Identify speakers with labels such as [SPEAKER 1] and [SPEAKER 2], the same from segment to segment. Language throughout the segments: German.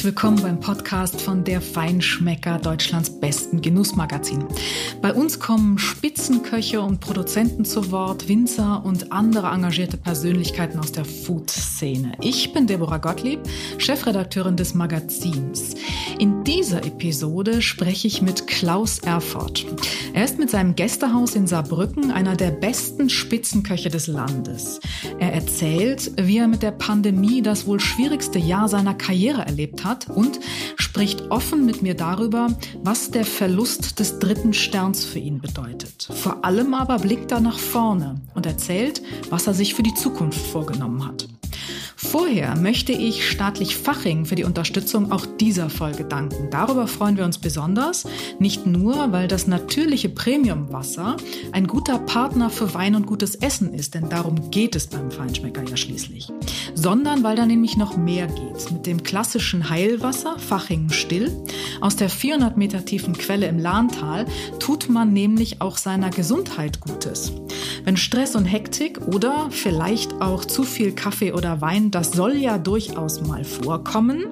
[SPEAKER 1] Herzlich willkommen beim Podcast von Der Feinschmecker, Deutschlands besten Genussmagazin. Bei uns kommen Spitzenköche und Produzenten zu Wort, Winzer und andere engagierte Persönlichkeiten aus der Food-Szene. Ich bin Deborah Gottlieb, Chefredakteurin des Magazins. In dieser Episode spreche ich mit Klaus Erfurt. Er ist mit seinem Gästehaus in Saarbrücken einer der besten Spitzenköche des Landes. Er erzählt, wie er mit der Pandemie das wohl schwierigste Jahr seiner Karriere Karriere erlebt hat und spricht offen mit mir darüber, was der Verlust des dritten Sterns für ihn bedeutet. Vor allem aber blickt er nach vorne und erzählt, was er sich für die Zukunft vorgenommen hat. Vorher möchte ich Staatlich Faching für die Unterstützung auch dieser Folge danken. Darüber freuen wir uns besonders, nicht nur, weil das natürliche Premiumwasser ein guter Partner für Wein und gutes Essen ist, denn darum geht es beim Feinschmecker ja schließlich, sondern weil da nämlich noch mehr geht. Mit dem klassischen Heilwasser, Faching Still, aus der 400 Meter tiefen Quelle im Lahntal, tut man nämlich auch seiner Gesundheit Gutes. Wenn Stress und Hektik oder vielleicht auch zu viel Kaffee oder Wein das soll ja durchaus mal vorkommen,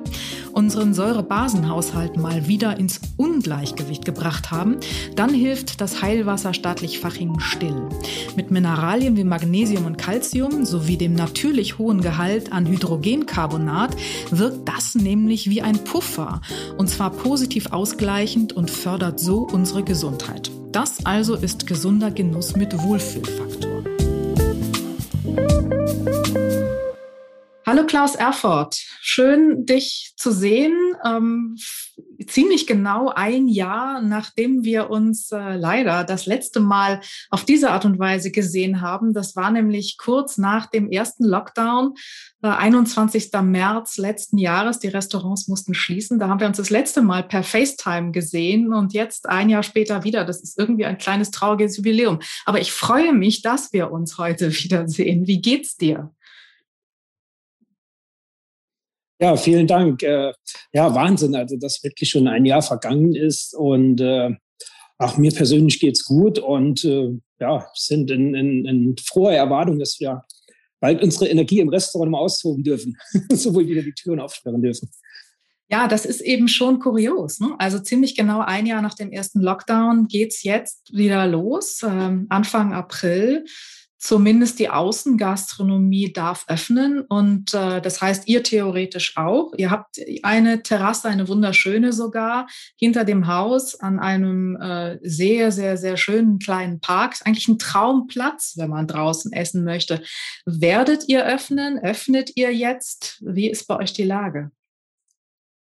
[SPEAKER 1] unseren Säurebasenhaushalt mal wieder ins Ungleichgewicht gebracht haben, dann hilft das Heilwasser staatlich Fachingen still. Mit Mineralien wie Magnesium und Calcium sowie dem natürlich hohen Gehalt an Hydrogencarbonat wirkt das nämlich wie ein Puffer und zwar positiv ausgleichend und fördert so unsere Gesundheit. Das also ist gesunder Genuss mit Wohlfühlfaktor. Hallo Klaus Erfurt, schön dich zu sehen. Ähm, ziemlich genau ein Jahr, nachdem wir uns äh, leider das letzte Mal auf diese Art und Weise gesehen haben. Das war nämlich kurz nach dem ersten Lockdown, äh, 21. März letzten Jahres. Die Restaurants mussten schließen. Da haben wir uns das letzte Mal per FaceTime gesehen und jetzt ein Jahr später wieder. Das ist irgendwie ein kleines trauriges Jubiläum. Aber ich freue mich, dass wir uns heute wiedersehen. Wie geht's dir?
[SPEAKER 2] Ja, vielen Dank. Äh, ja, Wahnsinn, also dass wirklich schon ein Jahr vergangen ist und äh, auch mir persönlich geht's gut und äh, ja, sind in, in, in froher Erwartung, dass wir bald unsere Energie im Restaurant mal austoben dürfen, sowohl wieder die Türen aufsperren dürfen.
[SPEAKER 1] Ja, das ist eben schon kurios. Ne? Also ziemlich genau ein Jahr nach dem ersten Lockdown geht's jetzt wieder los, ähm, Anfang April zumindest die Außengastronomie darf öffnen. Und äh, das heißt, ihr theoretisch auch. Ihr habt eine Terrasse, eine wunderschöne sogar, hinter dem Haus an einem äh, sehr, sehr, sehr schönen kleinen Park. Ist eigentlich ein Traumplatz, wenn man draußen essen möchte. Werdet ihr öffnen? Öffnet ihr jetzt? Wie ist bei euch die Lage?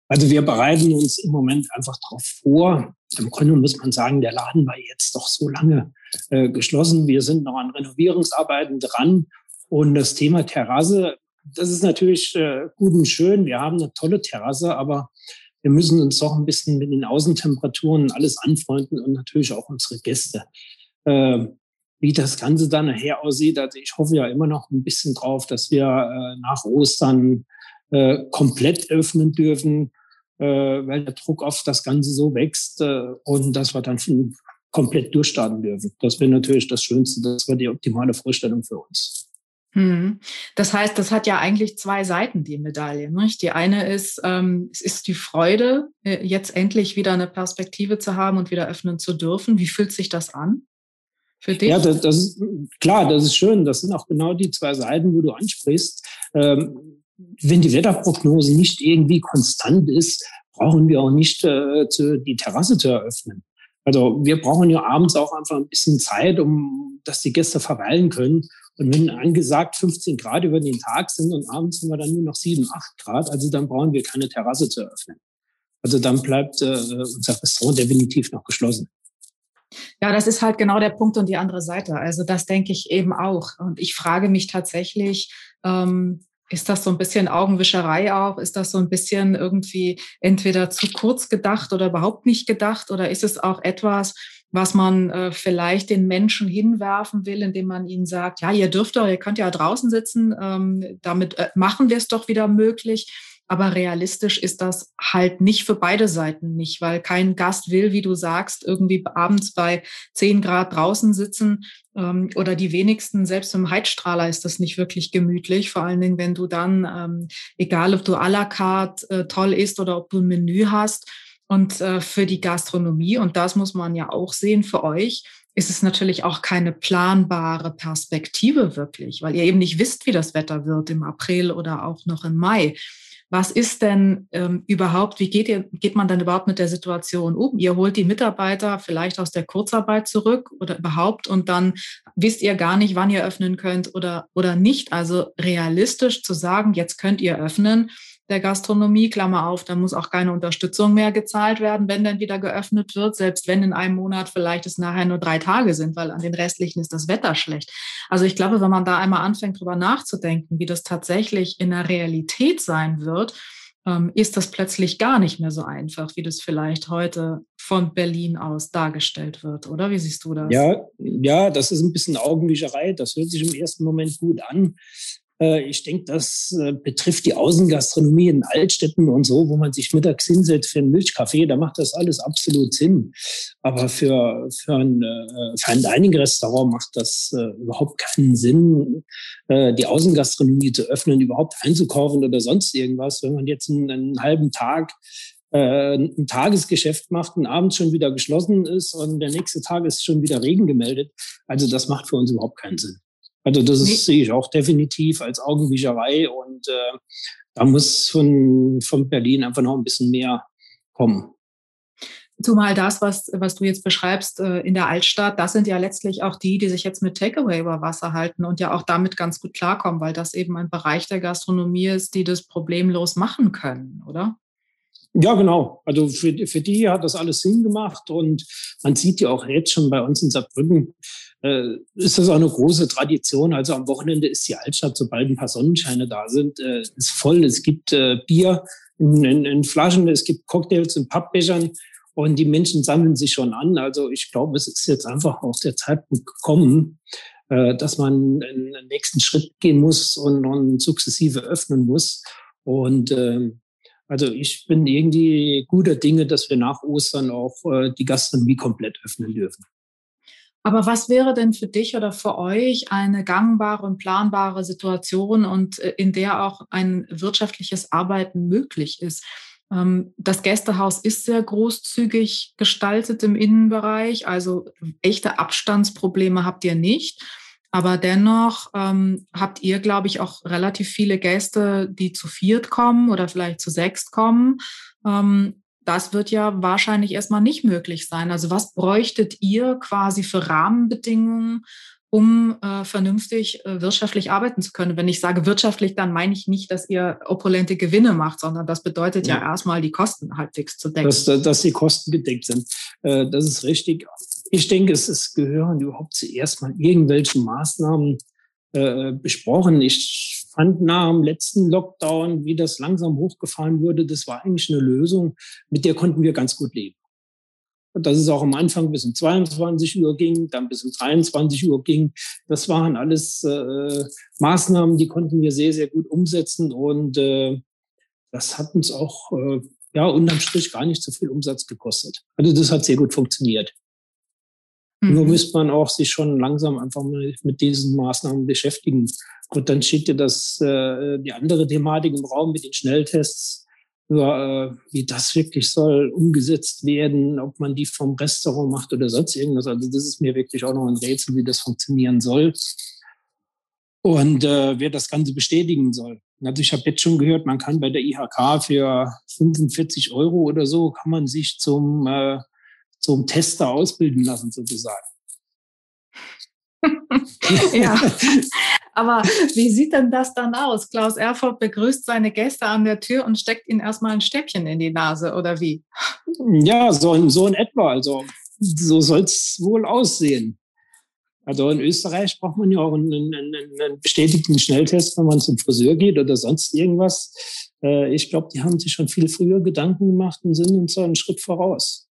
[SPEAKER 2] Also wir bereiten uns im Moment einfach darauf vor. Im Grunde muss man sagen, der Laden war jetzt doch so lange äh, geschlossen. Wir sind noch an Renovierungsarbeiten dran. Und das Thema Terrasse, das ist natürlich äh, gut und schön. Wir haben eine tolle Terrasse, aber wir müssen uns doch ein bisschen mit den Außentemperaturen alles anfreunden und natürlich auch unsere Gäste. Äh, wie das Ganze dann nachher aussieht, also ich hoffe ja immer noch ein bisschen drauf, dass wir äh, nach Ostern äh, komplett öffnen dürfen äh, weil der Druck auf das Ganze so wächst äh, und dass wir dann komplett durchstarten dürfen. Das wäre natürlich das Schönste, das wäre die optimale Vorstellung für uns.
[SPEAKER 1] Hm. Das heißt, das hat ja eigentlich zwei Seiten, die Medaille. Nicht? Die eine ist, ähm, es ist die Freude, äh, jetzt endlich wieder eine Perspektive zu haben und wieder öffnen zu dürfen. Wie fühlt sich das an?
[SPEAKER 2] Für dich? Ja, das, das ist klar, das ist schön. Das sind auch genau die zwei Seiten, wo du ansprichst. Ähm, wenn die Wetterprognose nicht irgendwie konstant ist, brauchen wir auch nicht äh, zu, die Terrasse zu eröffnen. Also wir brauchen ja abends auch einfach ein bisschen Zeit, um dass die Gäste verweilen können. Und wenn angesagt 15 Grad über den Tag sind und abends haben wir dann nur noch 7, 8 Grad, also dann brauchen wir keine Terrasse zu eröffnen. Also dann bleibt äh, unser Restaurant definitiv noch geschlossen.
[SPEAKER 1] Ja, das ist halt genau der Punkt und die andere Seite. Also das denke ich eben auch. Und ich frage mich tatsächlich, ähm, ist das so ein bisschen Augenwischerei auch? Ist das so ein bisschen irgendwie entweder zu kurz gedacht oder überhaupt nicht gedacht? Oder ist es auch etwas, was man äh, vielleicht den Menschen hinwerfen will, indem man ihnen sagt, ja, ihr dürft doch, ihr könnt ja draußen sitzen, ähm, damit äh, machen wir es doch wieder möglich. Aber realistisch ist das halt nicht für beide Seiten nicht, weil kein Gast will, wie du sagst, irgendwie abends bei 10 Grad draußen sitzen ähm, oder die wenigsten, selbst im Heizstrahler ist das nicht wirklich gemütlich, vor allen Dingen, wenn du dann, ähm, egal ob du à la carte äh, toll isst oder ob du ein Menü hast und äh, für die Gastronomie, und das muss man ja auch sehen für euch, ist es natürlich auch keine planbare Perspektive wirklich, weil ihr eben nicht wisst, wie das Wetter wird im April oder auch noch im Mai. Was ist denn ähm, überhaupt, wie geht, ihr, geht man dann überhaupt mit der Situation um? Ihr holt die Mitarbeiter vielleicht aus der Kurzarbeit zurück oder überhaupt und dann wisst ihr gar nicht, wann ihr öffnen könnt oder, oder nicht. Also realistisch zu sagen, jetzt könnt ihr öffnen, der Gastronomie, Klammer auf, da muss auch keine Unterstützung mehr gezahlt werden, wenn dann wieder geöffnet wird, selbst wenn in einem Monat vielleicht es nachher nur drei Tage sind, weil an den restlichen ist das Wetter schlecht. Also ich glaube, wenn man da einmal anfängt, drüber nachzudenken, wie das tatsächlich in der Realität sein wird, ähm, ist das plötzlich gar nicht mehr so einfach, wie das vielleicht heute von Berlin aus dargestellt wird, oder? Wie siehst du das?
[SPEAKER 2] Ja, ja, das ist ein bisschen Augenwischerei. Das hört sich im ersten Moment gut an. Äh, ich denke, das äh, betrifft die Außengastronomie in Altstädten und so, wo man sich mittags hinsetzt für einen Milchkaffee. Da macht das alles absolut Sinn. Aber für, für ein, äh, für ein Dining-Restaurant macht das überhaupt keinen Sinn, die Außengastronomie zu öffnen, überhaupt einzukaufen oder sonst irgendwas. Wenn man jetzt einen, einen halben Tag ein Tagesgeschäft macht und abends schon wieder geschlossen ist und der nächste Tag ist schon wieder Regen gemeldet. Also das macht für uns überhaupt keinen Sinn. Also das ist, sehe ich auch definitiv als Augenwischerei und äh, da muss von, von Berlin einfach noch ein bisschen mehr kommen.
[SPEAKER 1] Zumal das, was, was du jetzt beschreibst äh, in der Altstadt, das sind ja letztlich auch die, die sich jetzt mit Takeaway über Wasser halten und ja auch damit ganz gut klarkommen, weil das eben ein Bereich der Gastronomie ist, die das problemlos machen können, oder?
[SPEAKER 2] Ja, genau. Also für, für die hat das alles Sinn gemacht und man sieht ja auch jetzt schon bei uns in Saarbrücken, äh, ist das auch eine große Tradition. Also am Wochenende ist die Altstadt, sobald ein paar Sonnenscheine da sind, äh, ist voll. Es gibt äh, Bier in, in, in Flaschen, es gibt Cocktails in Pappbechern und die Menschen sammeln sich schon an. Also ich glaube, es ist jetzt einfach aus der Zeitpunkt gekommen, äh, dass man einen nächsten Schritt gehen muss und, und sukzessive öffnen muss. Und äh, also ich bin irgendwie guter Dinge, dass wir nach Ostern auch äh, die Gastronomie komplett öffnen dürfen.
[SPEAKER 1] Aber was wäre denn für dich oder für euch eine gangbare und planbare Situation und äh, in der auch ein wirtschaftliches Arbeiten möglich ist? Ähm, das Gästehaus ist sehr großzügig gestaltet im Innenbereich, also echte Abstandsprobleme habt ihr nicht. Aber dennoch ähm, habt ihr, glaube ich, auch relativ viele Gäste, die zu viert kommen oder vielleicht zu sechst kommen. Ähm, das wird ja wahrscheinlich erstmal nicht möglich sein. Also was bräuchtet ihr quasi für Rahmenbedingungen, um äh, vernünftig äh, wirtschaftlich arbeiten zu können? Wenn ich sage wirtschaftlich, dann meine ich nicht, dass ihr opulente Gewinne macht, sondern das bedeutet ja, ja erstmal die Kosten halbwegs zu decken.
[SPEAKER 2] Dass, dass die Kosten gedeckt sind. Äh, das ist richtig. Ich denke, es ist, gehören überhaupt zuerst mal irgendwelche Maßnahmen äh, besprochen. Ich fand nach dem letzten Lockdown, wie das langsam hochgefahren wurde, das war eigentlich eine Lösung, mit der konnten wir ganz gut leben. Und dass es auch am Anfang bis um 22 Uhr ging, dann bis um 23 Uhr ging. Das waren alles äh, Maßnahmen, die konnten wir sehr, sehr gut umsetzen. Und äh, das hat uns auch äh, ja unterm Strich gar nicht so viel Umsatz gekostet. Also das hat sehr gut funktioniert. Mhm. Nur müsste man auch sich schon langsam einfach mal mit diesen Maßnahmen beschäftigen. Und dann steht ja das, äh, die andere Thematik im Raum mit den Schnelltests, äh, wie das wirklich soll umgesetzt werden, ob man die vom Restaurant macht oder sonst irgendwas. Also das ist mir wirklich auch noch ein Rätsel, wie das funktionieren soll. Und äh, wer das Ganze bestätigen soll. Also ich habe jetzt schon gehört, man kann bei der IHK für 45 Euro oder so, kann man sich zum äh, zum Tester ausbilden lassen, sozusagen.
[SPEAKER 1] ja, aber wie sieht denn das dann aus? Klaus Erfurt begrüßt seine Gäste an der Tür und steckt ihnen erstmal ein Stäbchen in die Nase, oder wie?
[SPEAKER 2] Ja, so in, so in etwa. Also so soll es wohl aussehen. Also in Österreich braucht man ja auch einen, einen, einen bestätigten Schnelltest, wenn man zum Friseur geht oder sonst irgendwas. Äh, ich glaube, die haben sich schon viel früher Gedanken gemacht und sind uns so einen Schritt voraus.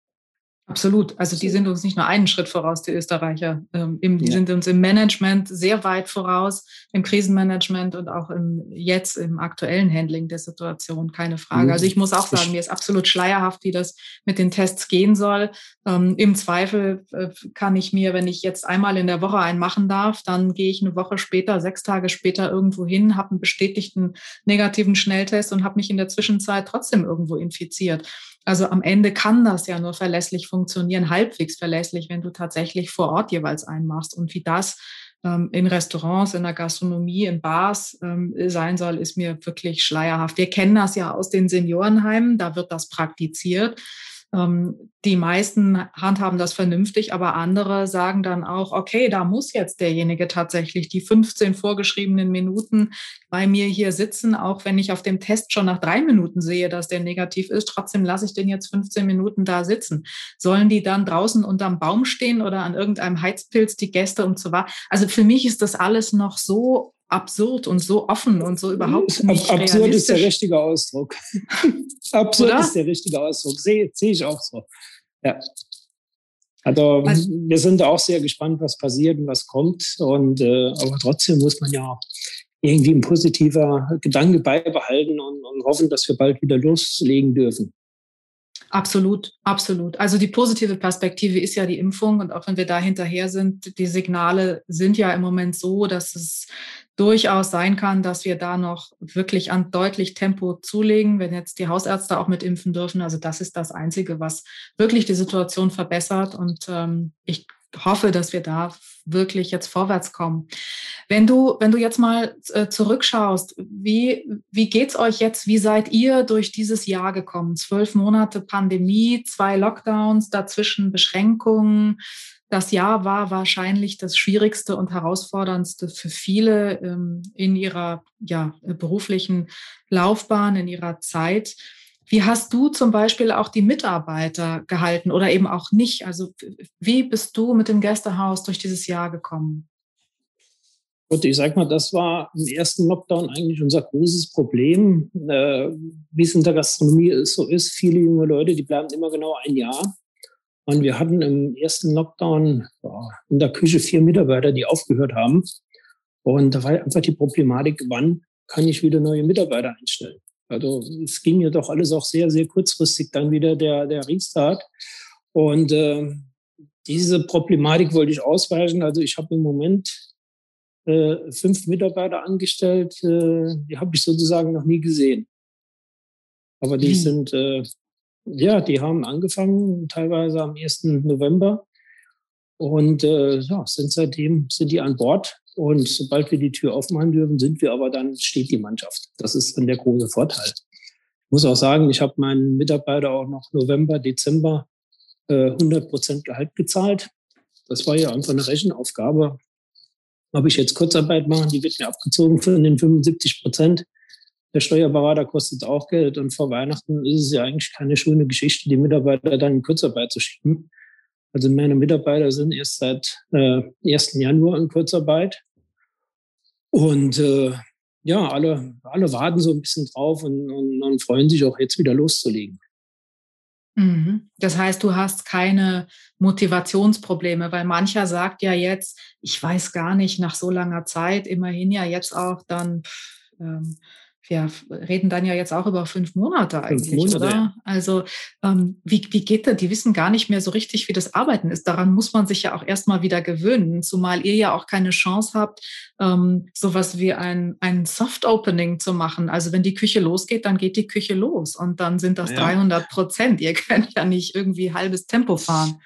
[SPEAKER 1] Absolut. Also die sind uns nicht nur einen Schritt voraus, die Österreicher. Ähm, im, die ja. sind uns im Management sehr weit voraus, im Krisenmanagement und auch im, jetzt im aktuellen Handling der Situation, keine Frage. Also ich muss auch sagen, mir ist absolut schleierhaft, wie das mit den Tests gehen soll. Ähm, Im Zweifel äh, kann ich mir, wenn ich jetzt einmal in der Woche einen machen darf, dann gehe ich eine Woche später, sechs Tage später irgendwo hin, habe einen bestätigten negativen Schnelltest und habe mich in der Zwischenzeit trotzdem irgendwo infiziert. Also am Ende kann das ja nur verlässlich funktionieren, halbwegs verlässlich, wenn du tatsächlich vor Ort jeweils einmachst. Und wie das ähm, in Restaurants, in der Gastronomie, in Bars ähm, sein soll, ist mir wirklich schleierhaft. Wir kennen das ja aus den Seniorenheimen, da wird das praktiziert. Ähm, die meisten handhaben das vernünftig, aber andere sagen dann auch, okay, da muss jetzt derjenige tatsächlich die 15 vorgeschriebenen Minuten bei mir hier sitzen, auch wenn ich auf dem Test schon nach drei Minuten sehe, dass der negativ ist. Trotzdem lasse ich den jetzt 15 Minuten da sitzen. Sollen die dann draußen unterm Baum stehen oder an irgendeinem Heizpilz die Gäste um zu warten? Also für mich ist das alles noch so absurd und so offen und so überhaupt nicht
[SPEAKER 2] Ab Absurd ist der richtige Ausdruck. absurd Oder? ist der richtige Ausdruck. Sehe seh ich auch so. Ja. Also, also, wir sind auch sehr gespannt, was passiert und was kommt. Und äh, aber trotzdem muss man ja irgendwie ein positiver Gedanke beibehalten und, und hoffen, dass wir bald wieder loslegen dürfen.
[SPEAKER 1] Absolut, absolut. Also die positive Perspektive ist ja die Impfung und auch wenn wir da hinterher sind, die Signale sind ja im Moment so, dass es durchaus sein kann, dass wir da noch wirklich an deutlich Tempo zulegen, wenn jetzt die Hausärzte auch mit impfen dürfen. Also das ist das Einzige, was wirklich die Situation verbessert. Und ähm, ich hoffe, dass wir da wirklich jetzt vorwärts kommen. Wenn du, wenn du jetzt mal äh, zurückschaust, wie, wie geht's euch jetzt? Wie seid ihr durch dieses Jahr gekommen? Zwölf Monate Pandemie, zwei Lockdowns, dazwischen Beschränkungen. Das Jahr war wahrscheinlich das schwierigste und herausforderndste für viele ähm, in ihrer ja, beruflichen Laufbahn, in ihrer Zeit. Wie hast du zum Beispiel auch die Mitarbeiter gehalten oder eben auch nicht? Also wie bist du mit dem Gästehaus durch dieses Jahr gekommen?
[SPEAKER 2] Gut, ich sag mal, das war im ersten Lockdown eigentlich unser großes Problem. Äh, wie es in der Gastronomie so ist, viele junge Leute, die bleiben immer genau ein Jahr. Und wir hatten im ersten Lockdown ja, in der Küche vier Mitarbeiter, die aufgehört haben. Und da war einfach die Problematik, wann kann ich wieder neue Mitarbeiter einstellen? Also es ging ja doch alles auch sehr, sehr kurzfristig dann wieder der, der Restart. Und äh, diese Problematik wollte ich ausweichen. Also ich habe im Moment äh, fünf Mitarbeiter angestellt, äh, die habe ich sozusagen noch nie gesehen. Aber die hm. sind, äh, ja, die haben angefangen, teilweise am 1. November. Und äh, ja, sind seitdem sind die an Bord und sobald wir die Tür aufmachen dürfen, sind wir aber dann, steht die Mannschaft. Das ist dann der große Vorteil. Ich muss auch sagen, ich habe meinen Mitarbeiter auch noch November, Dezember äh, 100 Prozent Gehalt gezahlt. Das war ja einfach eine Rechenaufgabe. Ob ich jetzt Kurzarbeit machen, die wird mir abgezogen von den 75 Prozent. Der Steuerberater kostet auch Geld und vor Weihnachten ist es ja eigentlich keine schöne Geschichte, die Mitarbeiter dann in Kurzarbeit zu schieben. Also meine Mitarbeiter sind erst seit äh, 1. Januar in Kurzarbeit. Und äh, ja, alle, alle warten so ein bisschen drauf und, und, und freuen sich auch jetzt wieder loszulegen.
[SPEAKER 1] Mhm. Das heißt, du hast keine Motivationsprobleme, weil mancher sagt ja jetzt, ich weiß gar nicht, nach so langer Zeit, immerhin ja jetzt auch dann ähm, wir reden dann ja jetzt auch über fünf Monate eigentlich, fünf Monate. oder? Also ähm, wie, wie geht das? Die wissen gar nicht mehr so richtig, wie das Arbeiten ist. Daran muss man sich ja auch erstmal wieder gewöhnen, zumal ihr ja auch keine Chance habt, ähm, sowas wie ein, ein Soft-Opening zu machen. Also wenn die Küche losgeht, dann geht die Küche los und dann sind das ja. 300 Prozent. Ihr könnt ja nicht irgendwie halbes Tempo fahren.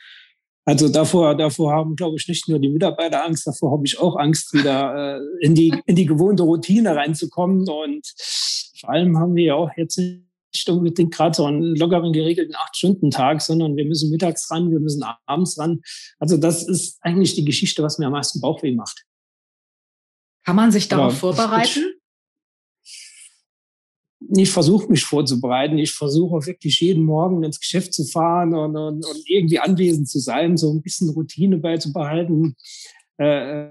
[SPEAKER 2] Also davor, davor haben, glaube ich, nicht nur die Mitarbeiter Angst, davor habe ich auch Angst, wieder äh, in, die, in die gewohnte Routine reinzukommen. Und vor allem haben wir ja auch jetzt nicht unbedingt gerade so einen lockeren, geregelten Acht-Stunden-Tag, sondern wir müssen mittags ran, wir müssen abends ran. Also das ist eigentlich die Geschichte, was mir am meisten Bauchweh macht.
[SPEAKER 1] Kann man sich darauf Aber vorbereiten?
[SPEAKER 2] Ich versuche mich vorzubereiten. Ich versuche wirklich jeden Morgen ins Geschäft zu fahren und, und, und, irgendwie anwesend zu sein, so ein bisschen Routine beizubehalten. Äh,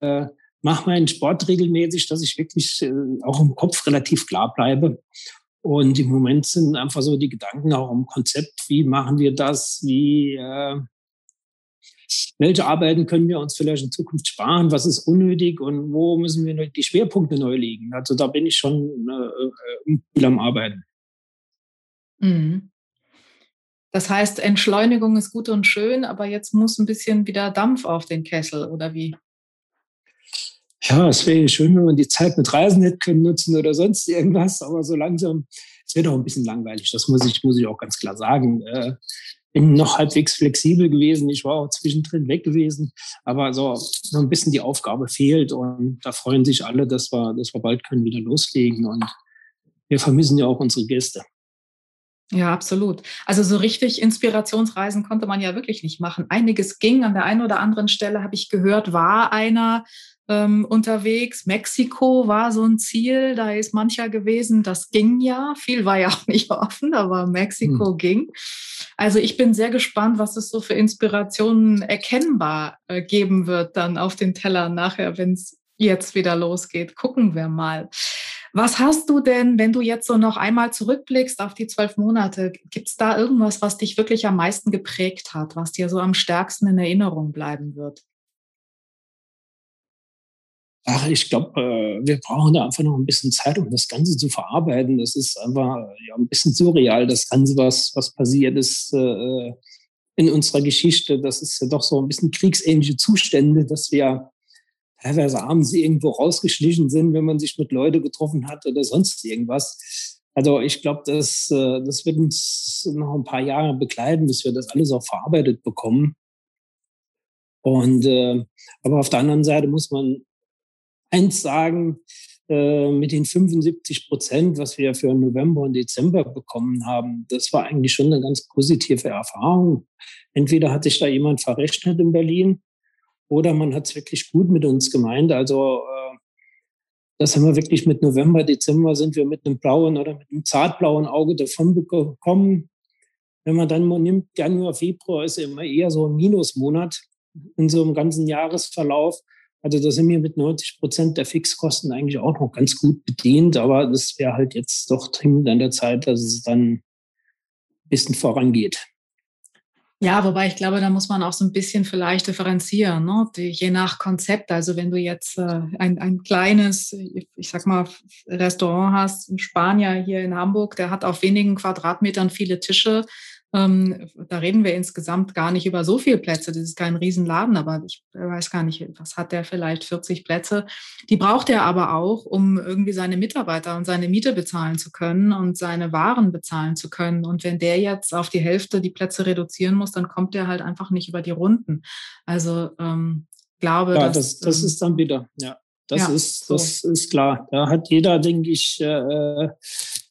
[SPEAKER 2] äh, mache meinen Sport regelmäßig, dass ich wirklich äh, auch im Kopf relativ klar bleibe. Und im Moment sind einfach so die Gedanken auch im Konzept, wie machen wir das, wie, äh, welche Arbeiten können wir uns vielleicht in Zukunft sparen, was ist unnötig und wo müssen wir die Schwerpunkte neu legen. Also da bin ich schon äh, äh viel am Arbeiten.
[SPEAKER 1] Mhm. Das heißt, Entschleunigung ist gut und schön, aber jetzt muss ein bisschen wieder Dampf auf den Kessel, oder wie?
[SPEAKER 2] Ja, es wäre schön, wenn man die Zeit mit Reisen hätte können nutzen oder sonst irgendwas, aber so langsam, es wird auch ein bisschen langweilig, das muss ich, muss ich auch ganz klar sagen. Noch halbwegs flexibel gewesen, ich war auch zwischendrin weg gewesen, aber so, so ein bisschen die Aufgabe fehlt und da freuen sich alle, dass wir, dass wir bald können wieder loslegen und wir vermissen ja auch unsere Gäste.
[SPEAKER 1] Ja, absolut. Also so richtig Inspirationsreisen konnte man ja wirklich nicht machen. Einiges ging. An der einen oder anderen Stelle habe ich gehört, war einer ähm, unterwegs. Mexiko war so ein Ziel, da ist mancher gewesen. Das ging ja. Viel war ja auch nicht offen, aber Mexiko hm. ging. Also ich bin sehr gespannt, was es so für Inspirationen erkennbar äh, geben wird dann auf den Tellern nachher, wenn es jetzt wieder losgeht. Gucken wir mal. Was hast du denn, wenn du jetzt so noch einmal zurückblickst auf die zwölf Monate, gibt es da irgendwas, was dich wirklich am meisten geprägt hat, was dir so am stärksten in Erinnerung bleiben wird?
[SPEAKER 2] Ach, ich glaube, äh, wir brauchen da einfach noch ein bisschen Zeit, um das Ganze zu verarbeiten. Das ist einfach ja, ein bisschen surreal, das Ganze, was, was passiert ist äh, in unserer Geschichte. Das ist ja doch so ein bisschen kriegsähnliche Zustände, dass wir teilweise abends irgendwo rausgeschlichen sind, wenn man sich mit Leuten getroffen hat oder sonst irgendwas. Also ich glaube, das, äh, das wird uns noch ein paar Jahre begleiten, bis wir das alles auch verarbeitet bekommen. Und äh, aber auf der anderen Seite muss man eins sagen, äh, mit den 75 Prozent, was wir für November und Dezember bekommen haben, das war eigentlich schon eine ganz positive Erfahrung. Entweder hat sich da jemand verrechnet in Berlin oder man hat es wirklich gut mit uns gemeint. Also äh, das haben wir wirklich mit November, Dezember sind wir mit einem blauen oder mit einem zartblauen Auge davon bekommen. Wenn man dann nimmt, Januar, Februar ist immer eher so ein Minusmonat in so einem ganzen Jahresverlauf. Also da sind wir mit 90 Prozent der Fixkosten eigentlich auch noch ganz gut bedient, aber das wäre halt jetzt doch dringend an der Zeit, dass es dann ein bisschen vorangeht.
[SPEAKER 1] Ja, wobei ich glaube, da muss man auch so ein bisschen vielleicht differenzieren, ne? Je nach Konzept. Also wenn du jetzt äh, ein, ein kleines, ich sag mal, Restaurant hast, ein Spanier hier in Hamburg, der hat auf wenigen Quadratmetern viele Tische, ähm, da reden wir insgesamt gar nicht über so viele Plätze. Das ist kein Riesenladen, aber ich weiß gar nicht, was hat der vielleicht 40 Plätze. Die braucht er aber auch, um irgendwie seine Mitarbeiter und seine Miete bezahlen zu können und seine Waren bezahlen zu können. Und wenn der jetzt auf die Hälfte die Plätze reduzieren muss, dann kommt der halt einfach nicht über die Runden. Also ähm, glaube,
[SPEAKER 2] ja, dass, das, das ähm, ist dann wieder, ja. Das ja, ist, das so. ist klar. Da hat jeder, denke ich, äh,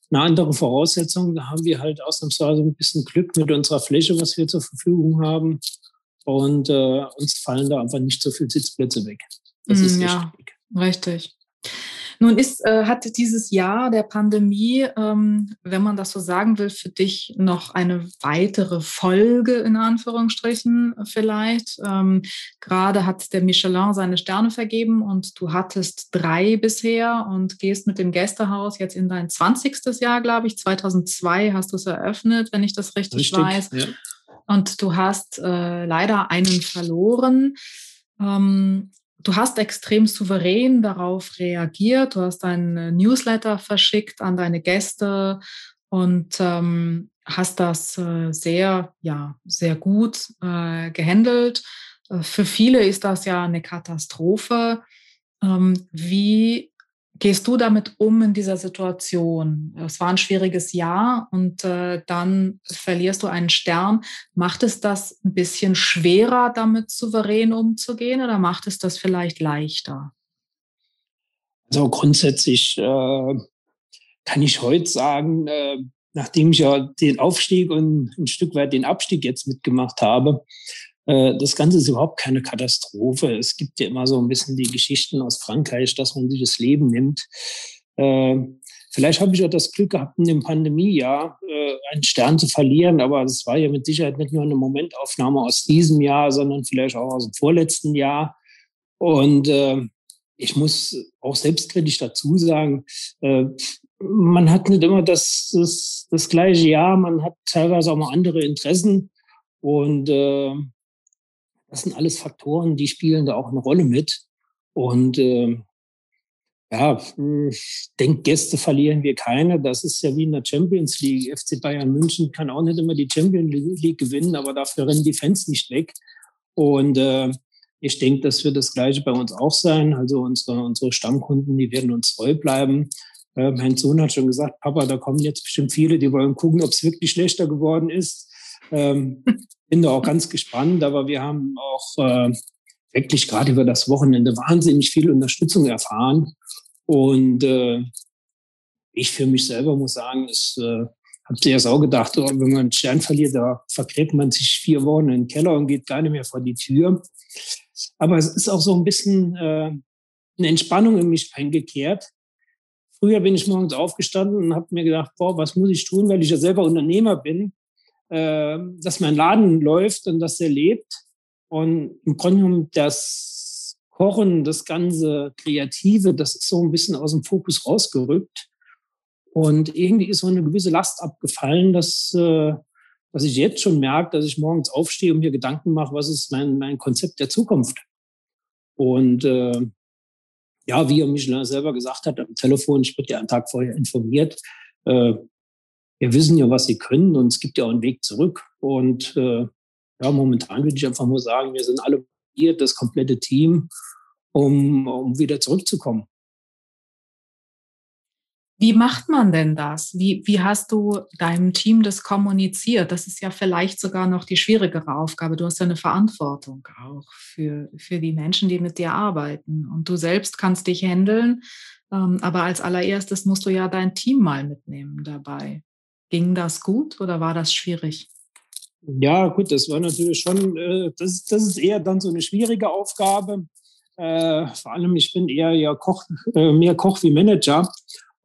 [SPEAKER 2] eine andere Voraussetzung. Da haben wir halt ausnahmsweise ein bisschen Glück mit unserer Fläche, was wir zur Verfügung haben. Und äh, uns fallen da einfach nicht so viele Sitzplätze weg.
[SPEAKER 1] Das mm, ist ja, richtig. Nun ist, äh, hat dieses Jahr der Pandemie, ähm, wenn man das so sagen will, für dich noch eine weitere Folge in Anführungsstrichen vielleicht. Ähm, gerade hat der Michelin seine Sterne vergeben und du hattest drei bisher und gehst mit dem Gästehaus jetzt in dein 20. Jahr, glaube ich. 2002 hast du es eröffnet, wenn ich das richtig, richtig weiß. Ja. Und du hast äh, leider einen verloren. Ähm, du hast extrem souverän darauf reagiert. Du hast einen Newsletter verschickt an deine Gäste und ähm, hast das äh, sehr, ja, sehr gut äh, gehandelt. Äh, für viele ist das ja eine Katastrophe. Ähm, wie gehst du damit um in dieser Situation? Es war ein schwieriges Jahr und äh, dann verlierst du einen Stern. Macht es das ein bisschen schwerer, damit souverän umzugehen oder macht es das vielleicht leichter?
[SPEAKER 2] Also grundsätzlich äh, kann ich heute sagen, äh, nachdem ich ja den Aufstieg und ein Stück weit den Abstieg jetzt mitgemacht habe, das Ganze ist überhaupt keine Katastrophe. Es gibt ja immer so ein bisschen die Geschichten aus Frankreich, dass man sich das Leben nimmt. Äh, vielleicht habe ich auch das Glück gehabt, in dem Pandemiejahr äh, einen Stern zu verlieren, aber es war ja mit Sicherheit nicht nur eine Momentaufnahme aus diesem Jahr, sondern vielleicht auch aus dem vorletzten Jahr. Und ich muss auch selbstkritisch dazu sagen, man hat nicht immer das, das, das gleiche Jahr, man hat teilweise auch mal andere Interessen. Und äh, das sind alles Faktoren, die spielen da auch eine Rolle mit. Und äh, ja, ich denke, Gäste verlieren wir keine. Das ist ja wie in der Champions League. FC Bayern München kann auch nicht immer die Champions League gewinnen, aber dafür rennen die Fans nicht weg. Und äh, ich denke, das wird das Gleiche bei uns auch sein. Also unsere, unsere Stammkunden, die werden uns treu bleiben. Äh, mein Sohn hat schon gesagt, Papa, da kommen jetzt bestimmt viele, die wollen gucken, ob es wirklich schlechter geworden ist. Ähm, bin da auch ganz gespannt, aber wir haben auch äh, wirklich gerade über das Wochenende wahnsinnig viel Unterstützung erfahren. Und äh, ich für mich selber muss sagen, ich äh, habe zuerst auch gedacht, oh, wenn man einen Stern verliert, da vergräbt man sich vier Wochen in den Keller und geht gar nicht mehr vor die Tür. Aber es ist auch so ein bisschen äh, eine Entspannung in mich eingekehrt. Früher bin ich morgens aufgestanden und habe mir gedacht, boah, was muss ich tun, weil ich ja selber Unternehmer bin, äh, dass mein Laden läuft und dass er lebt. Und im Grunde genommen das Kochen, das ganze Kreative, das ist so ein bisschen aus dem Fokus rausgerückt. Und irgendwie ist so eine gewisse Last abgefallen, dass, äh, dass ich jetzt schon merke, dass ich morgens aufstehe und mir Gedanken mache, was ist mein, mein Konzept der Zukunft. Und äh, ja, wie er Michelin selber gesagt hat am Telefon, ich wurde ja einen Tag vorher informiert, äh, wir wissen ja, was sie können und es gibt ja auch einen Weg zurück. Und äh, ja, momentan würde ich einfach nur sagen, wir sind alle hier, das komplette Team, um, um wieder zurückzukommen.
[SPEAKER 1] Wie macht man denn das? Wie, wie hast du deinem Team das kommuniziert? Das ist ja vielleicht sogar noch die schwierigere Aufgabe. Du hast ja eine Verantwortung auch für, für die Menschen, die mit dir arbeiten. Und du selbst kannst dich handeln. Ähm, aber als allererstes musst du ja dein Team mal mitnehmen dabei. Ging das gut oder war das schwierig?
[SPEAKER 2] Ja, gut, das war natürlich schon, äh, das, das ist eher dann so eine schwierige Aufgabe. Äh, vor allem, ich bin eher ja Koch, äh, mehr Koch wie Manager.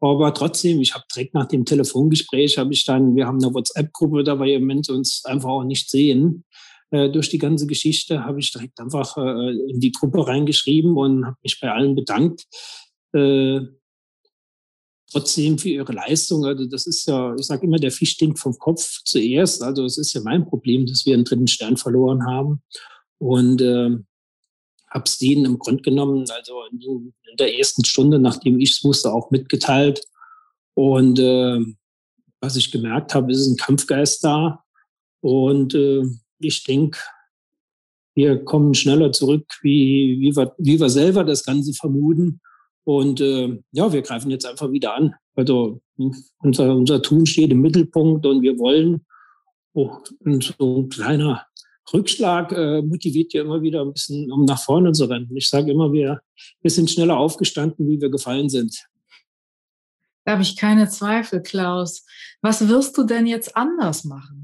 [SPEAKER 2] Aber trotzdem, ich habe direkt nach dem Telefongespräch, habe ich dann, wir haben eine WhatsApp-Gruppe, da wir im Moment uns einfach auch nicht sehen. Äh, durch die ganze Geschichte habe ich direkt einfach äh, in die Gruppe reingeschrieben und habe mich bei allen bedankt. Äh, trotzdem für ihre Leistung. Also das ist ja, ich sage immer, der Fisch stinkt vom Kopf zuerst. Also es ist ja mein Problem, dass wir einen dritten Stern verloren haben. Und äh, habe es denen im Grunde genommen, also in, der ersten Stunde, nachdem ich es wusste, auch mitgeteilt. Und äh, was ich gemerkt habe, ist ein Kampfgeist da. Und äh, ich denke, wir kommen schneller zurück, wie, wie, wir, wie wir selber das Ganze vermuten. Und äh, ja, wir greifen jetzt einfach wieder an. Also unser, unser Tun steht im Mittelpunkt und wir wollen. Oh, und so ein kleiner Rückschlag äh, motiviert ja immer wieder ein bisschen, um nach vorne zu rennen. Ich sage immer, wir, wir sind schneller aufgestanden, wie wir gefallen sind.
[SPEAKER 1] Da habe ich keine Zweifel, Klaus. Was wirst du denn jetzt anders machen?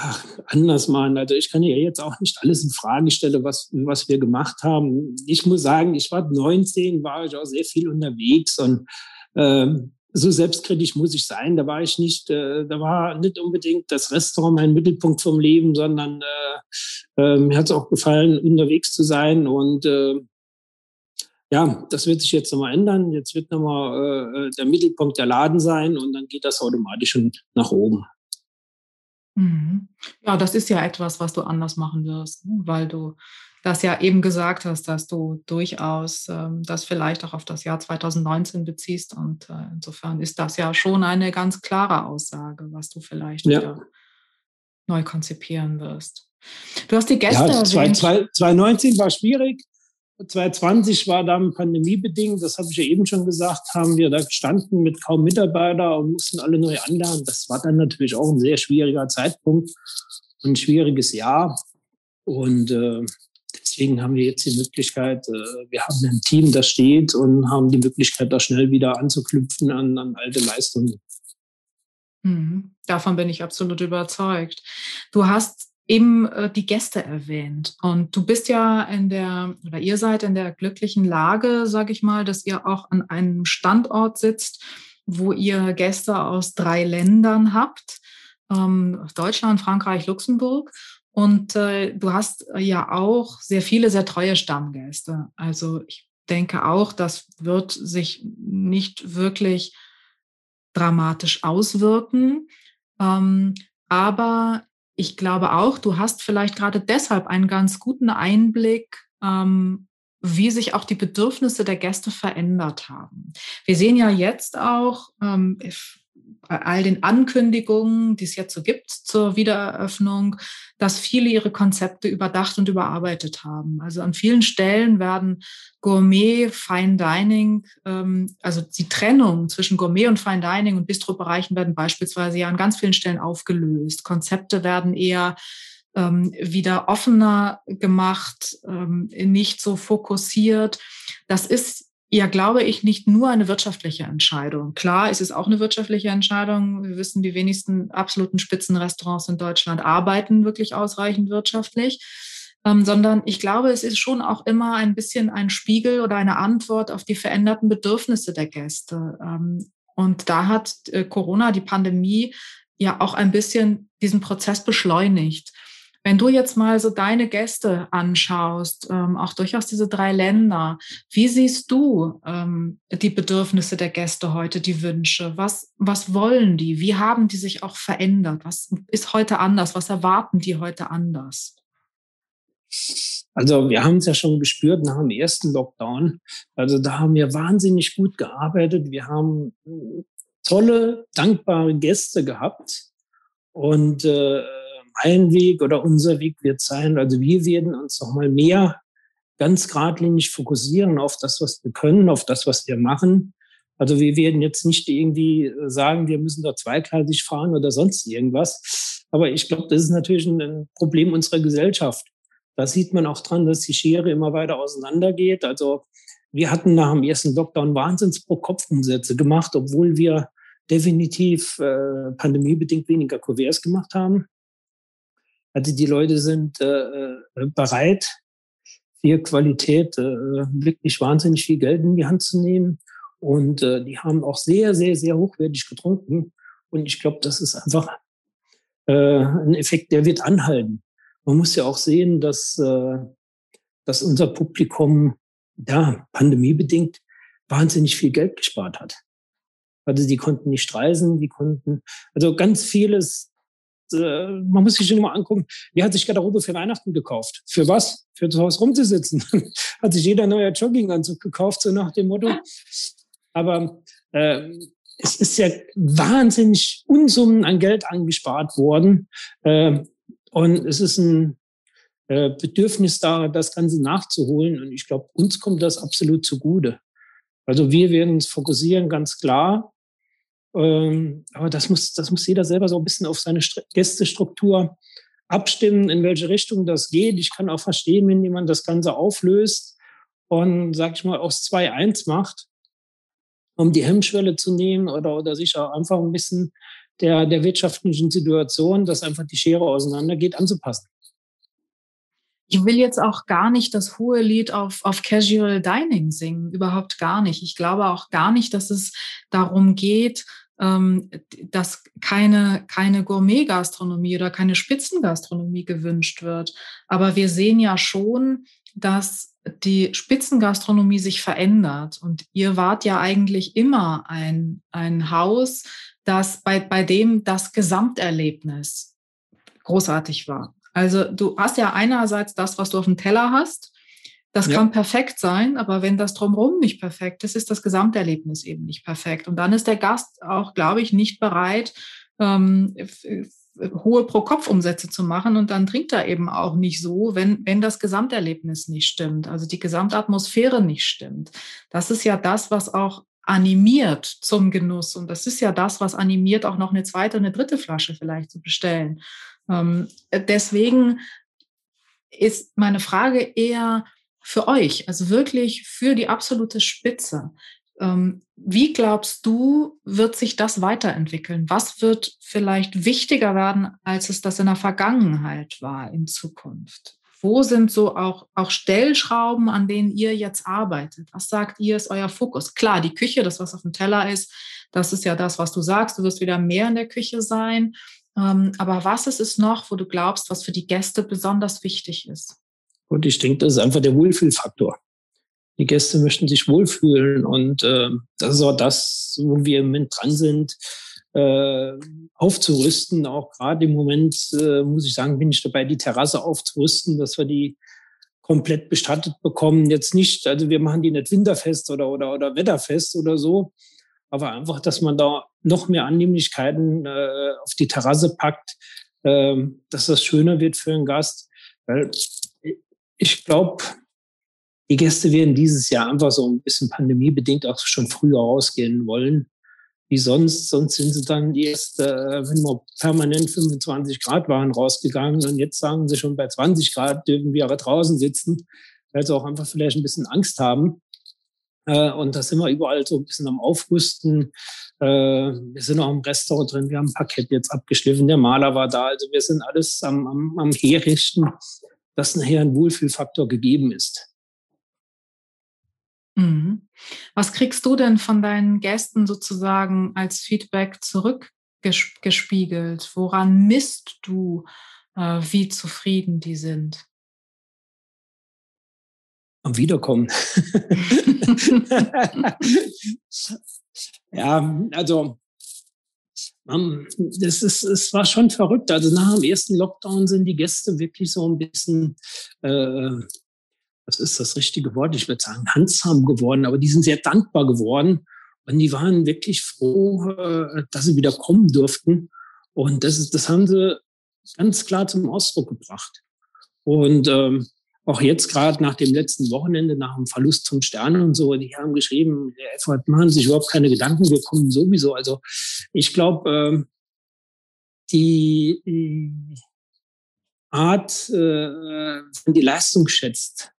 [SPEAKER 2] Ach, anders machen. Also ich kann ja jetzt auch nicht alles in Frage stellen, was, was wir gemacht haben. Ich muss sagen, ich war 19, war ich auch sehr viel unterwegs und ähm, so selbstkritisch muss ich sein. Da war ich nicht, äh, da war nicht unbedingt das Restaurant mein Mittelpunkt vom Leben, sondern äh, äh, mir hat es auch gefallen, unterwegs zu sein und äh, ja, das wird sich jetzt nochmal ändern. Jetzt wird nochmal äh, der Mittelpunkt der Laden sein und dann geht das automatisch nach oben.
[SPEAKER 1] Mhm. Ja, das ist ja etwas, was du anders machen wirst, ne? weil du das ja eben gesagt hast, dass du durchaus ähm, das vielleicht auch auf das Jahr 2019 beziehst. Und äh, insofern ist das ja schon eine ganz klare Aussage, was du vielleicht ja. wieder neu konzipieren wirst. Du hast die Gäste ja,
[SPEAKER 2] erwähnt. 2019 war schwierig. 2020 war dann pandemiebedingt, das habe ich ja eben schon gesagt, haben wir da gestanden mit kaum Mitarbeiter und mussten alle neu anlernen. Das war dann natürlich auch ein sehr schwieriger Zeitpunkt, ein schwieriges Jahr. Und äh, deswegen haben wir jetzt die Möglichkeit, äh, wir haben ein Team, das steht und haben die Möglichkeit, da schnell wieder anzuknüpfen an, an alte Leistungen.
[SPEAKER 1] Mhm. Davon bin ich absolut überzeugt. Du hast eben äh, die Gäste erwähnt. Und du bist ja in der, oder ihr seid in der glücklichen Lage, sage ich mal, dass ihr auch an einem Standort sitzt, wo ihr Gäste aus drei Ländern habt. Ähm, Deutschland, Frankreich, Luxemburg. Und äh, du hast ja auch sehr viele, sehr treue Stammgäste. Also ich denke auch, das wird sich nicht wirklich dramatisch auswirken. Ähm, aber ich glaube auch, du hast vielleicht gerade deshalb einen ganz guten Einblick, ähm, wie sich auch die Bedürfnisse der Gäste verändert haben. Wir sehen ja jetzt auch, ähm, bei all den Ankündigungen, die es jetzt so gibt zur Wiedereröffnung, dass viele ihre Konzepte überdacht und überarbeitet haben. Also an vielen Stellen werden Gourmet, Fine Dining, ähm, also die Trennung zwischen Gourmet und Fine Dining und Bistrobereichen werden beispielsweise ja an ganz vielen Stellen aufgelöst. Konzepte werden eher ähm, wieder offener gemacht, ähm, nicht so fokussiert. Das ist ja, glaube ich, nicht nur eine wirtschaftliche Entscheidung. Klar, es ist auch eine wirtschaftliche Entscheidung. Wir wissen, die wenigsten absoluten Spitzenrestaurants in Deutschland arbeiten wirklich ausreichend wirtschaftlich. Ähm, sondern ich glaube, es ist schon auch immer ein bisschen ein Spiegel oder eine Antwort auf die veränderten Bedürfnisse der Gäste. Ähm, und da hat äh, Corona, die Pandemie, ja auch ein bisschen diesen Prozess beschleunigt. Wenn du jetzt mal so deine Gäste anschaust, ähm, auch durchaus diese drei Länder, wie siehst du ähm, die Bedürfnisse der Gäste heute, die Wünsche? Was, was wollen die? Wie haben die sich auch verändert? Was ist heute anders? Was erwarten die heute anders?
[SPEAKER 2] Also wir haben es ja schon gespürt nach dem ersten Lockdown. Also da haben wir wahnsinnig gut gearbeitet. Wir haben tolle, dankbare Gäste gehabt. Und äh, mein Weg oder unser Weg wird sein. Also wir werden uns noch mal mehr ganz geradlinig fokussieren auf das, was wir können, auf das, was wir machen. Also wir werden jetzt nicht irgendwie sagen, wir müssen da zweigleisig fahren oder sonst irgendwas. Aber ich glaube, das ist natürlich ein Problem unserer Gesellschaft. Da sieht man auch dran, dass die Schere immer weiter auseinandergeht. Also wir hatten nach dem ersten Lockdown Wahnsinns pro Kopf Umsätze gemacht, obwohl wir definitiv äh, pandemiebedingt weniger Kuverts gemacht haben. Also die Leute sind äh, äh, bereit, für Qualität äh, wirklich wahnsinnig viel Geld in die Hand zu nehmen. Und äh, die haben auch sehr, sehr, sehr hochwertig getrunken. Und ich glaube, das ist einfach äh, ein Effekt, der wird anhalten. Man muss ja auch sehen, dass, äh, dass unser Publikum, ja, pandemiebedingt, wahnsinnig viel Geld gespart hat. Also die konnten nicht reisen, die konnten, also ganz vieles äh, man muss sich schon mal angucken, wer hat sich Garderobe für Weihnachten gekauft? Für was? Für zu Hause rumzusitzen. hat sich jeder neuer Jogginganzug gekauft, so nach dem Motto. Aber äh, es ist ja wahnsinnig Unsummen an Geld angespart worden. Äh, und es ist ein äh, Bedürfnis da, das Ganze nachzuholen. Und ich glaube, uns kommt das absolut zugute. Also wir werden uns fokussieren, ganz klar, ähm, aber das muss, das muss jeder selber so ein bisschen auf seine Gästestruktur abstimmen, in welche Richtung das geht. Ich kann auch verstehen, wenn jemand das Ganze auflöst und, sag ich mal, aus 2-1 macht, um die Hemmschwelle zu nehmen oder, oder sich auch einfach ein bisschen der, der wirtschaftlichen Situation, dass einfach die Schere auseinandergeht, anzupassen.
[SPEAKER 1] Ich will jetzt auch gar nicht das hohe Lied auf, auf Casual Dining singen, überhaupt gar nicht. Ich glaube auch gar nicht, dass es darum geht, dass keine, keine Gourmet-Gastronomie oder keine Spitzengastronomie gewünscht wird. Aber wir sehen ja schon, dass die Spitzengastronomie sich verändert. Und ihr wart ja eigentlich immer ein, ein Haus, das bei, bei dem das Gesamterlebnis großartig war. Also du hast ja einerseits das, was du auf dem Teller hast. Das ja. kann perfekt sein, aber wenn das drumherum nicht perfekt ist, ist das Gesamterlebnis eben nicht perfekt. Und dann ist der Gast auch, glaube ich, nicht bereit, ähm, hohe Pro-Kopf-Umsätze zu machen und dann trinkt er eben auch nicht so, wenn, wenn das Gesamterlebnis nicht stimmt, also die Gesamtatmosphäre nicht stimmt. Das ist ja das, was auch animiert zum Genuss und das ist ja das, was animiert, auch noch eine zweite, eine dritte Flasche vielleicht zu bestellen. Ähm, deswegen ist meine Frage eher für euch, also wirklich für die absolute Spitze. Ähm, wie glaubst du, wird sich das weiterentwickeln? Was wird vielleicht wichtiger werden, als es das in der Vergangenheit war in Zukunft? Wo sind so auch, auch Stellschrauben, an denen ihr jetzt arbeitet? Was sagt ihr, ist euer Fokus? Klar, die Küche, das, was auf dem Teller ist, das ist ja das, was du sagst. Du wirst wieder mehr in der Küche sein. Ähm, aber was ist es noch, wo du glaubst, was für die Gäste besonders wichtig ist?
[SPEAKER 2] Und ich denke, das ist einfach der Wohlfühlfaktor. die Gäste möchten sich wohlfühlen und äh, das ist auch das, wo wir im Moment dran sind, äh, aufzurüsten. Auch gerade im Moment, äh, muss ich sagen, bin ich dabei, die Terrasse aufzurüsten, dass wir die komplett bestattet bekommen. Jetzt nicht, also wir machen die nicht winterfest oder, oder, oder wetterfest oder so, aber einfach, dass man da noch mehr Annehmlichkeiten äh, auf die Terrasse packt, äh, dass das schöner wird für einen Gast. Weil ich glaube, die Gäste werden dieses Jahr einfach so ein bisschen pandemiebedingt auch schon früher rausgehen wollen wie sonst. Sonst sind sie dann erst, äh, wenn wir permanent 25 Grad waren, rausgegangen. Und jetzt sagen sie schon bei 20 Grad dürfen wir aber draußen sitzen, weil sie auch einfach vielleicht ein bisschen Angst haben. Äh, und da sind wir überall so ein bisschen am Aufrüsten. Äh, wir sind auch im Restaurant drin, wir haben ein Parkett jetzt abgeschliffen, der Maler war da. Also wir sind alles am, am, am Herrichten, dass nachher ein Wohlfühlfaktor gegeben ist.
[SPEAKER 1] Mhm. Was kriegst du denn von deinen Gästen sozusagen als Feedback zurückgespiegelt? Woran misst du, äh, wie zufrieden die sind?
[SPEAKER 2] Am Wiederkommen. ja, also das ist, es war schon verrückt. Also nach dem ersten Lockdown sind die Gäste wirklich so ein bisschen äh, was ist das richtige Wort? Ich würde sagen, handsam geworden, aber die sind sehr dankbar geworden. Und die waren wirklich froh, äh, dass sie wieder kommen durften. Und das, ist, das haben sie ganz klar zum Ausdruck gebracht. Und ähm, auch jetzt gerade nach dem letzten Wochenende, nach dem Verlust zum Stern und so, die haben geschrieben, der Effort machen sich überhaupt keine Gedanken, wir kommen sowieso. Also ich glaube, ähm, die, die Art, äh, wenn die Leistung schätzt,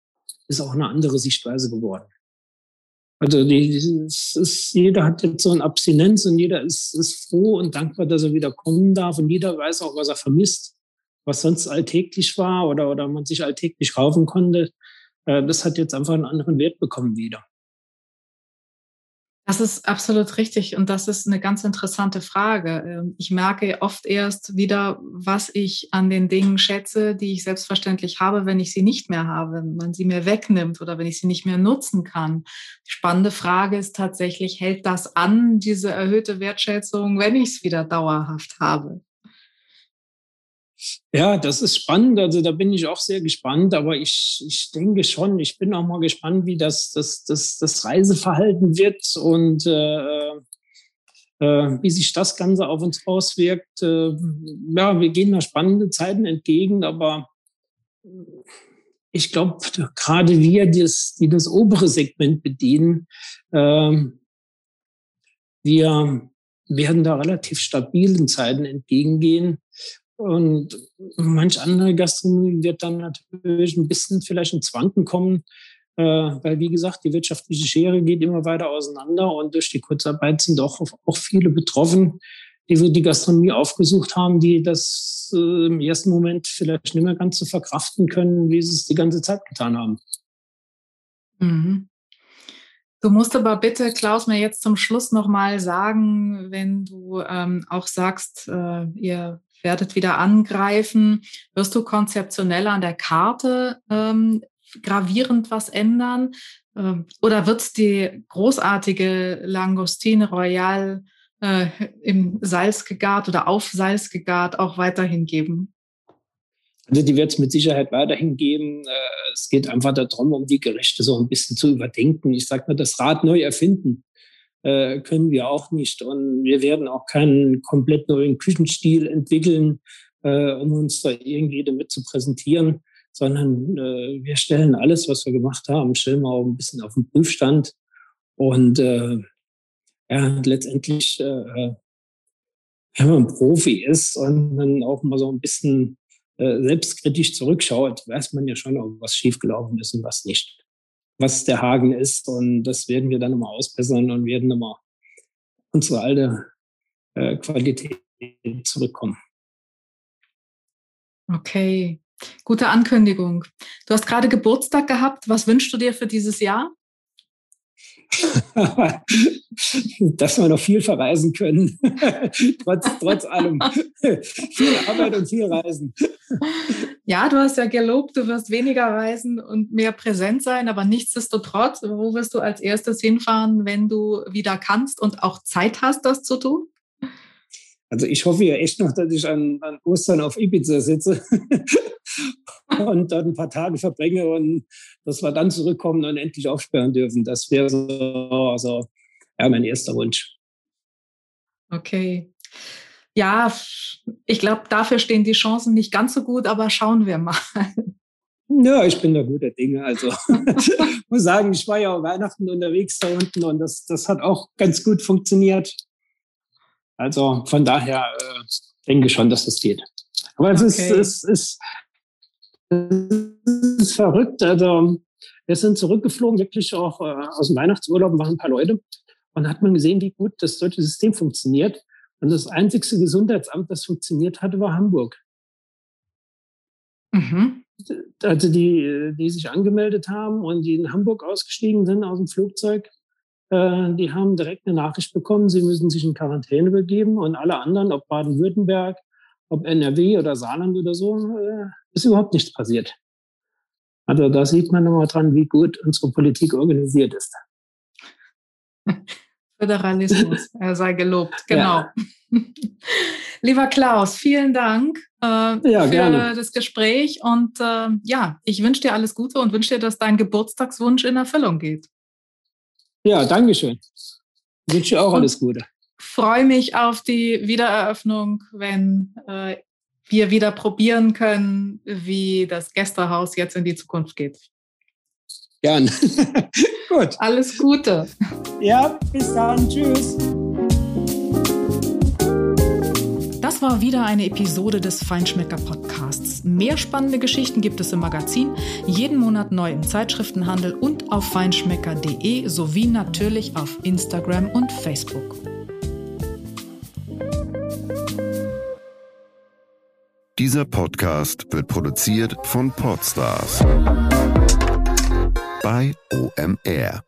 [SPEAKER 2] ist auch eine andere Sichtweise geworden. Also die, ist, jeder hat jetzt so eine Abstinenz und jeder ist, ist froh und dankbar, dass er wieder kommen darf und jeder weiß auch, was er vermisst, was sonst alltäglich war oder, oder man sich alltäglich kaufen konnte. Äh, das hat jetzt einfach einen anderen Wert bekommen wieder.
[SPEAKER 1] Das ist absolut richtig und das ist eine ganz interessante Frage. Ähm, ich merke oft erst wieder, was ich an den Dingen schätze, die ich selbstverständlich habe, wenn ich sie nicht mehr habe, wenn man sie mir wegnimmt oder wenn ich sie nicht mehr nutzen kann. Die spannende Frage ist tatsächlich, hält das an, diese erhöhte Wertschätzung, wenn ich es wieder dauerhaft habe?
[SPEAKER 2] Ja, das ist spannend. Also da bin ich auch sehr gespannt. Aber ich, ich denke schon, ich bin auch mal gespannt, wie das, das, das, das Reiseverhalten wird und äh, äh, wie sich das Ganze auf uns auswirkt. Äh, ja, wir gehen da spannende Zeiten entgegen, aber ich glaube, gerade wir, die das, die das obere Segment bedienen, äh, wir werden da relativ stabilen Zeiten entgegengehen. Und manch andere Gastronomie wird dann natürlich ein bisschen vielleicht ins Wanken kommen, äh, weil, wie gesagt, die wirtschaftliche Schere geht immer weiter auseinander und durch die Kurzarbeit sind auch, auch viele betroffen, die so die Gastronomie aufgesucht haben, die das äh, im ersten Moment vielleicht nicht mehr ganz so verkraften können, wie sie es die ganze Zeit getan haben.
[SPEAKER 1] Mhm. Du musst aber bitte, Klaus, mir jetzt zum Schluss nochmal sagen, wenn du ähm, auch sagst, äh, ihr werdet wieder angreifen. Wirst du konzeptionell an der Karte ähm, gravierend was ändern? Ähm, oder wird es die großartige Langostine Royale äh, im Salz gegart oder auf Salz gegart auch weiterhin geben?
[SPEAKER 2] Also die wird es mit Sicherheit weiterhin geben. Äh, es geht einfach darum, um die Gerichte so ein bisschen zu überdenken. Ich sage mal, das Rad neu erfinden äh, können wir auch nicht. Und wir werden auch keinen komplett neuen Küchenstil entwickeln, äh, um uns da irgendwie damit zu präsentieren, sondern äh, wir stellen alles, was wir gemacht haben, stellen wir auch ein bisschen auf den Prüfstand. Und äh, ja, letztendlich, äh, wenn man Profi ist und dann auch mal so ein bisschen äh, selbstkritisch zurückschaut, weiß man ja schon, ob was schiefgelaufen ist und was nicht was der Haken ist. Und das werden wir dann immer ausbessern und werden immer unsere alte äh, Qualität zurückkommen.
[SPEAKER 1] Okay, gute Ankündigung. Du hast gerade Geburtstag gehabt. Was wünschst du dir für dieses Jahr?
[SPEAKER 2] dass wir noch viel verreisen können, trotz, trotz allem. viel Arbeit und viel Reisen.
[SPEAKER 1] Ja, du hast ja gelobt, du wirst weniger reisen und mehr präsent sein, aber nichtsdestotrotz, wo wirst du als erstes hinfahren, wenn du wieder kannst und auch Zeit hast, das zu tun?
[SPEAKER 2] Also ich hoffe ja echt noch, dass ich an, an Ostern auf Ibiza sitze und dort ein paar Tage verbringe und dass wir dann zurückkommen und endlich aufsperren dürfen. Das wäre so, also, ja, mein erster Wunsch.
[SPEAKER 1] Okay. Ja, ich glaube, dafür stehen die Chancen nicht ganz so gut, aber schauen wir mal.
[SPEAKER 2] Ja, ich bin da guter Dinge. Also ich muss sagen, ich war ja Weihnachten unterwegs da unten und das, das hat auch ganz gut funktioniert. Also von daher äh, denke ich schon, dass das geht. Aber es, okay. ist, es, ist, es ist verrückt. Also wir sind zurückgeflogen, wirklich auch äh, aus dem Weihnachtsurlaub, waren ein paar Leute. Und hat man gesehen, wie gut das deutsche System funktioniert. Und das einzigste Gesundheitsamt, das funktioniert hatte, war Hamburg. Mhm. Also die, die sich angemeldet haben und die in Hamburg ausgestiegen sind aus dem Flugzeug, die haben direkt eine Nachricht bekommen, sie müssen sich in Quarantäne begeben und alle anderen, ob Baden-Württemberg, ob NRW oder Saarland oder so, äh, ist überhaupt nichts passiert. Also da sieht man nochmal dran, wie gut unsere Politik organisiert ist.
[SPEAKER 1] Föderalismus, er sei gelobt, genau. Ja. Lieber Klaus, vielen Dank äh, ja, für gerne. das Gespräch und äh, ja, ich wünsche dir alles Gute und wünsche dir, dass dein Geburtstagswunsch in Erfüllung geht.
[SPEAKER 2] Ja, danke schön. Ich wünsche dir auch alles Gute.
[SPEAKER 1] Freue mich auf die Wiedereröffnung, wenn äh, wir wieder probieren können, wie das Gästehaus jetzt in die Zukunft geht.
[SPEAKER 2] Gern.
[SPEAKER 1] Gut. Alles Gute.
[SPEAKER 2] Ja, bis dann. Tschüss.
[SPEAKER 1] Das war wieder eine Episode des Feinschmecker Podcasts. Mehr spannende Geschichten gibt es im Magazin, jeden Monat neu im Zeitschriftenhandel und auf feinschmecker.de sowie natürlich auf Instagram und Facebook.
[SPEAKER 3] Dieser Podcast wird produziert von Podstars bei OMR.